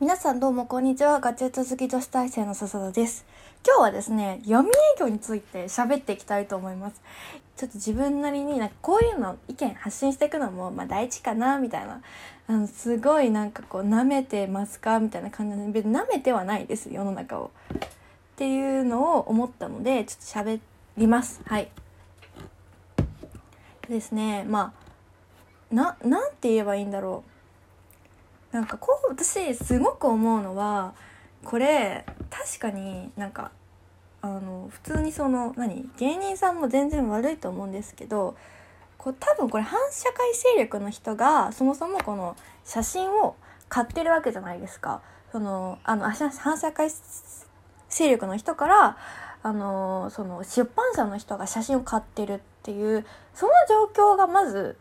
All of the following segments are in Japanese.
皆さんどうもこんにちは。ガチェット好き女子大生の笹田です。今日はですね、闇営業について喋っていきたいと思います。ちょっと自分なりになんかこういうの意見発信していくのもまあ大事かなみたいな。あのすごいなんかこう舐めてますかみたいな感じで別に舐めてはないです世の中を。っていうのを思ったのでちょっと喋ります。はい。ですね、まあななんて言えばいいんだろう。なんかこう私すごく思うのはこれ確かになんかあの普通にその何芸人さんも全然悪いと思うんですけどこう多分これ反社会勢力の人がそもそもこの写真を買ってるわけじゃないですか。そのあの反社会勢力の人からあのその出版社の人が写真を買ってるっていうその状況がまず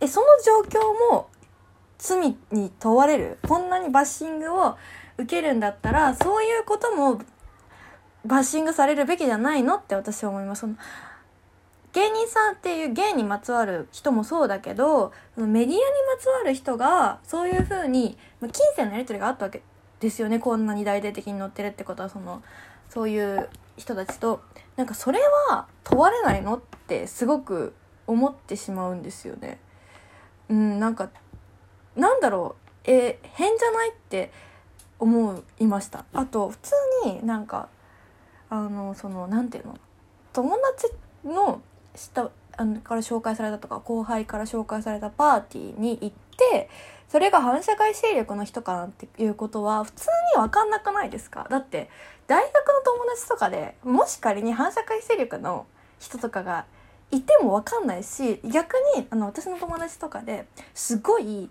えその状況も罪に問われる？こんなにバッシングを受けるんだったらそういうこともバッシングされるべきじゃないのって私は思います。その芸人さんっていう芸にまつわる人もそうだけどメディアにまつわる人がそういうふうに金銭のやり取りがあったわけですよねこんなに大々的に載ってるってことはそのそういう人たちとなんかそれは問われないのってすごく思ってしまうんですよね。うんなんかなんだろう。え変じゃないって思いました。あと普通になんかあのそのなんていうの？友達の下あのから紹介されたとか後輩から紹介されたパーティーに行ってそれが反社会勢力の人かなっていうことは普通に分かんなくないですか？だって大学の友達とかでもし仮に反社会勢力の人とかがいても分かんないし逆にあの私の友達とかですごい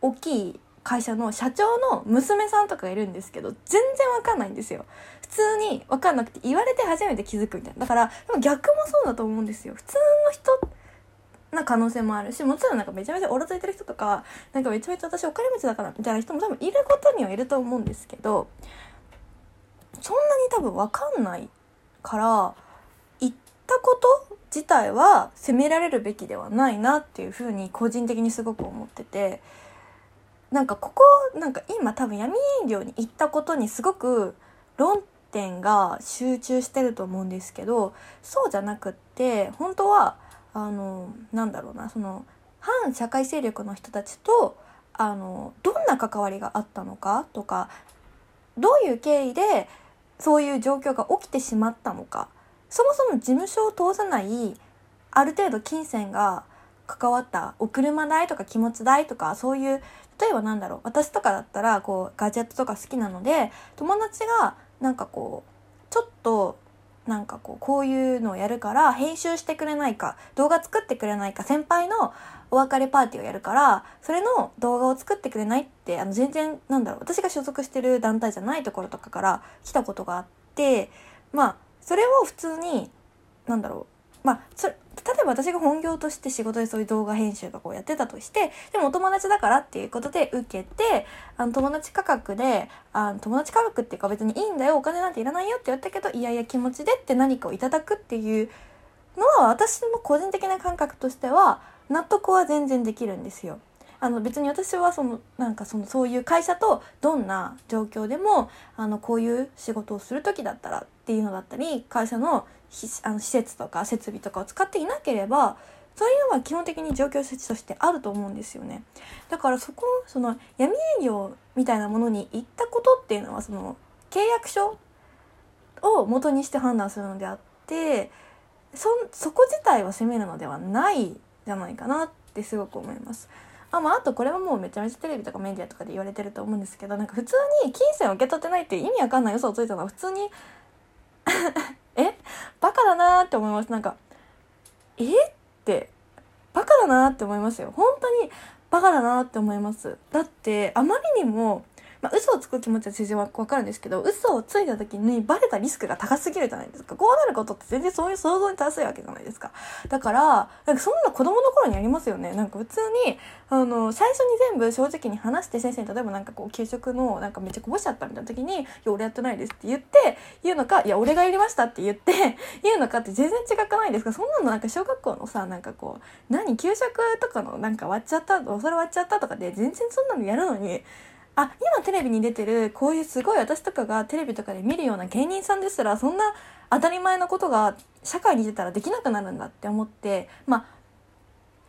大きい会社の社長の娘さんとかいるんですけど全然わかんないんですよ普通にわかんなくて言われて初めて気づくみたいなだから逆もそうだと思うんですよ普通の人な可能性もあるしもちろんなんかめちゃめちゃおろついてる人とかなんかめちゃめちゃ私お金持ちだからみたいな人も多分いることにはいると思うんですけどそんなに多分わかんないから言ったこと自体は責められるべきではないなっていうふうに個人的にすごく思ってて。なんかここなんか今多分闇営業に行ったことにすごく論点が集中してると思うんですけどそうじゃなくって本当はあのなんだろうなその反社会勢力の人たちとあのどんな関わりがあったのかとかどういう経緯でそういう状況が起きてしまったのかそもそも事務所を通さないある程度金銭が関わったお車代とか気持ち代とかそういう例えばなんだろう私とかだったらこうガジェットとか好きなので友達がなんかこうちょっとなんかこうこういうのをやるから編集してくれないか動画作ってくれないか先輩のお別れパーティーをやるからそれの動画を作ってくれないってあの全然なんだろう私が所属してる団体じゃないところとかから来たことがあってまあそれを普通になんだろうまあそ例えば私が本業として仕事でそういう動画編集とかをやってたとしてでもお友達だからっていうことで受けてあの友達価格であの友達価格っていうか別にいいんだよお金なんていらないよって言ったけどいやいや気持ちでって何かをいただくっていうのは私の個人的な感覚としては納得は全然できるんですよ。あの別に私はそのなんかそのそういう会社とどんな状況でもあのこういう仕事をする時だったらっていうのだったり会社のあの施設とか設備とかを使っていなければそういうのは基本的に状況設置としてあると思うんですよね。だからそこその闇営業みたいなものに行ったことっていうのはその契約書を元にして判断するのであってそそこ自体は責めるのではないじゃないかなってすごく思います。あまあ、あとこれはもうめちゃめちゃテレビとかメディアとかで言われてると思うんですけどなんか普通に金銭を受け取ってないって意味わかんない嘘をついたのは普通に え？バカだなって思います。なんかえ？ってバカだなって思いますよ。本当にバカだなって思います。だってあまりにもまあ、嘘をつく気持ちは全然わかるんですけど嘘をついた時にバレたリスクが高すぎるじゃないですか。こうなることって全然そういう想像に達するわけじゃないですか。だからなんかそんな子供の頃にありますよね。なんか普通にあの最初に全部正直に話して先生に例えばなんかこう給食のなんかめっちゃこぼしちゃったみたいな時に「いや俺やってないです」って言って言うのか「いや俺がやりました」って言って 言うのかって全然違くないですか。そんなのなんか小学校のさなんかこう何給食とかのなんか割っちゃったお皿割っちゃったとかで全然そんなのやるのにあ今テレビに出てるこういうすごい私とかがテレビとかで見るような芸人さんですらそんな当たり前のことが社会に出たらできなくなるんだって思ってま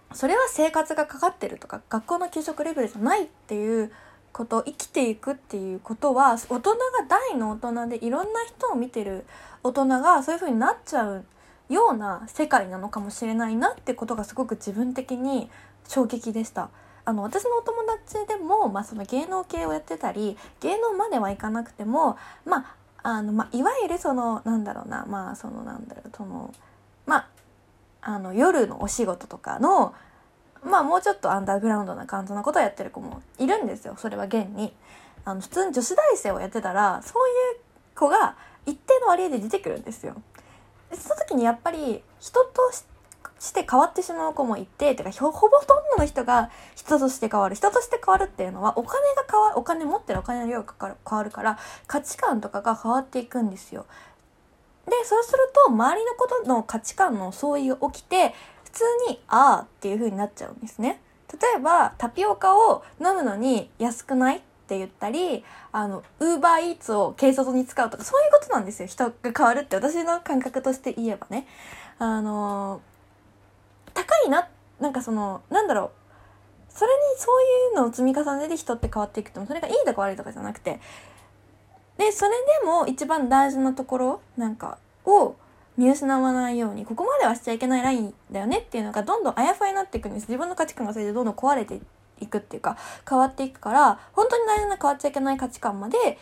あそれは生活がかかってるとか学校の給食レベルじゃないっていうこと生きていくっていうことは大人が大の大人でいろんな人を見てる大人がそういう風になっちゃうような世界なのかもしれないなってことがすごく自分的に衝撃でした。あの私のお友達でも、まあ、その芸能系をやってたり芸能まではいかなくても、まああのまあ、いわゆるそのなんだろうなまあそのなんだろうそのまああの夜のお仕事とかのまあもうちょっとアンダーグラウンドな感じのことをやってる子もいるんですよそれは現に。あの普通に女子大生をやってたらそういう子が一定の割合で出てくるんですよ。その時にやっぱり人としてして変わってしまう子もいててかほぼほとんどの人が人として変わる人として変わるっていうのはお金が変わるお金持ってるお金の量が変わるから価値観とかが変わっていくんですよ。でそうすると周りのことの価値観の相違が起きて普通に「ああ」っていう風になっちゃうんですね。例えばタピオカを飲むのに安くないって言ったりあのウーバーイーツを軽率に使うとかそういうことなんですよ人が変わるって私の感覚として言えばね。あの高いななんかそのなんだろう。それにそういうのを積み重ねで人って変わっていくともそれがいいとか悪いとかじゃなくて。でそれでも一番大事なところなんかを見失わないようにここまではしちゃいけないラインだよねっていうのがどんどんあやふやになっていくんです。自分の価値観がそれでどんどん壊れていくっていうか変わっていくから本当に大事な変わっちゃいけない価値観まで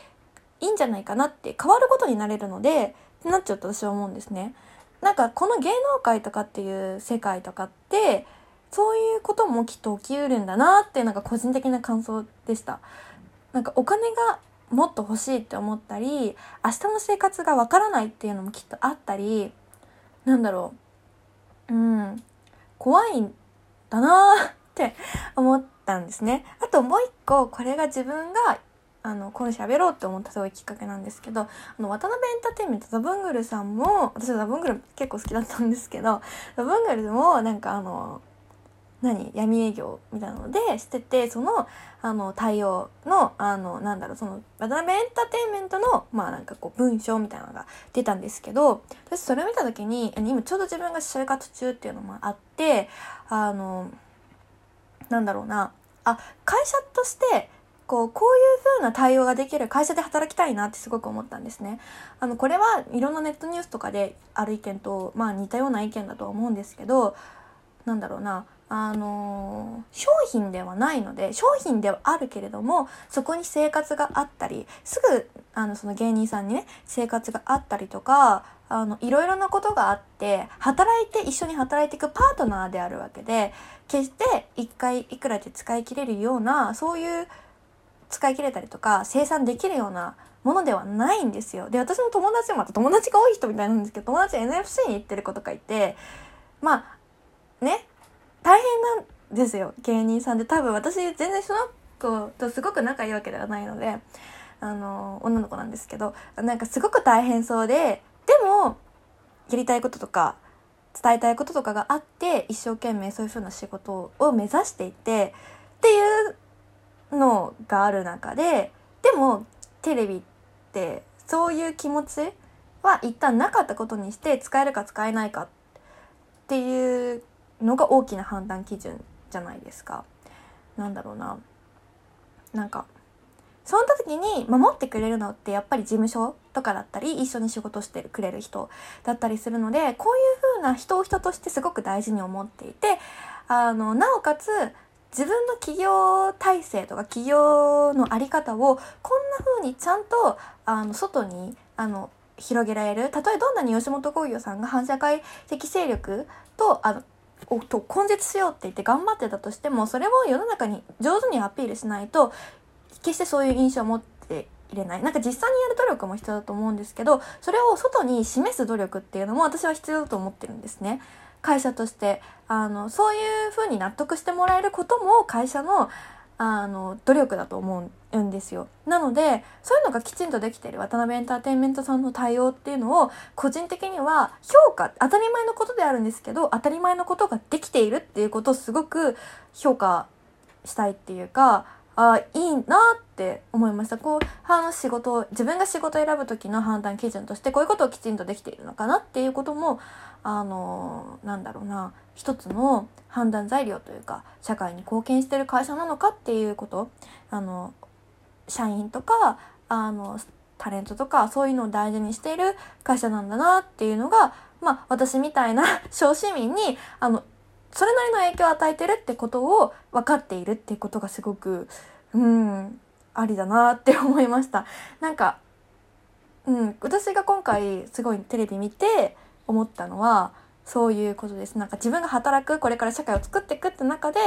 いいんじゃないかなって変わることになれるのでってなっちゃうと私は思うんですね。なんかこの芸能界とかっていう世界とかってそういうこともきっと起きうるんだなっていうのが個人的な感想でした。なんかお金がもっと欲しいって思ったり明日の生活がわからないっていうのもきっとあったりなんだろううん怖いんだなって思ったんですね。あともう一個これが自分があのこの喋ろうって思ったすごいきっかけなんですけどあの渡辺エンターテインメントザブングルさんも私はザブングル結構好きだったんですけどザブングルもなんかあの何闇営業みたいなのでしててそのあの対応のあのなんだろうその渡辺エンターテインメントのまあなんかこう文章みたいなのが出たんですけど私それを見た時に今ちょうど自分が就活中っていうのもあってあのなんだろうなあ会社としてこうこういう風な対応ができる会社で働きたいなってすごく思ったんですね。あのこれはいろんなネットニュースとかである意見と、まあ、似たような意見だとは思うんですけどなんだろうなあの商品ではないので商品ではあるけれどもそこに生活があったりすぐあのその芸人さんにね生活があったりとかあのいろいろなことがあって働いて一緒に働いていくパートナーであるわけで決して一回いくらで使い切れるようなそういう使い切れたりとか生産できるようなものではないんですよ。で私の友達もまた友達が多い人みたいなんですけど友達 NFC に行ってる子とかいてまあね大変なんですよ芸人さんで多分私全然その子とすごく仲いいわけではないのであの女の子なんですけどなんかすごく大変そうででもやりたいこととか伝えたいこととかがあって一生懸命そういう風な仕事を目指していてっていうのがある中ででもテレビってそういう気持ちは一旦なかったことにして使えるか使えないかっていうのが大きな判断基準じゃないですか。なんだろうな。なんかその時に守ってくれるのってやっぱり事務所とかだったり一緒に仕事してくれる人だったりするのでこういう風な人を人としてすごく大事に思っていてあのなおかつ自分の企業体制とか企業の在り方をこんな風にちゃんとあの外にあの広げられるたとえどんなに吉本興業さんが反社会的勢力とあのと根絶しようって言って頑張ってたとしてもそれを世の中に上手にアピールしないと決してそういう印象を持っていれないなんか実際にやる努力も必要だと思うんですけどそれを外に示す努力っていうのも私は必要だと思ってるんですね。会社としてあのそういうふうに納得してもらえることも会社のあの努力だと思うんですよ。なのでそういうのがきちんとできてる渡辺エンターテインメントさんの対応っていうのを個人的には評価当たり前のことであるんですけど当たり前のことができているっていうことをすごく評価したいっていうかあいいなって思いました。こうあの仕事自分が仕事を選ぶ時の判断基準としてこういうことをきちんとできているのかなっていうこともあのなんだろうな一つの判断材料というか社会に貢献してる会社なのかっていうことあの社員とかあのタレントとかそういうのを大事にしている会社なんだなっていうのがまあ私みたいな 小市民にあのそれなりの影響を与えてるってことを分かっているっていうことがすごくうんありだなって思いました。なんかうん私が今回すごいテレビ見て思ったのはそういうことです。なんか自分が働く、これから社会を作っていくって中で、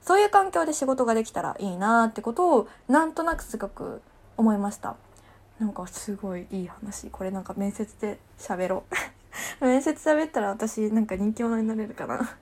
そういう環境で仕事ができたらいいなってことを、なんとなくすごく思いました。なんかすごいいい話。これなんか面接で喋ろう。面接喋ったら私なんか人気者になれるかな。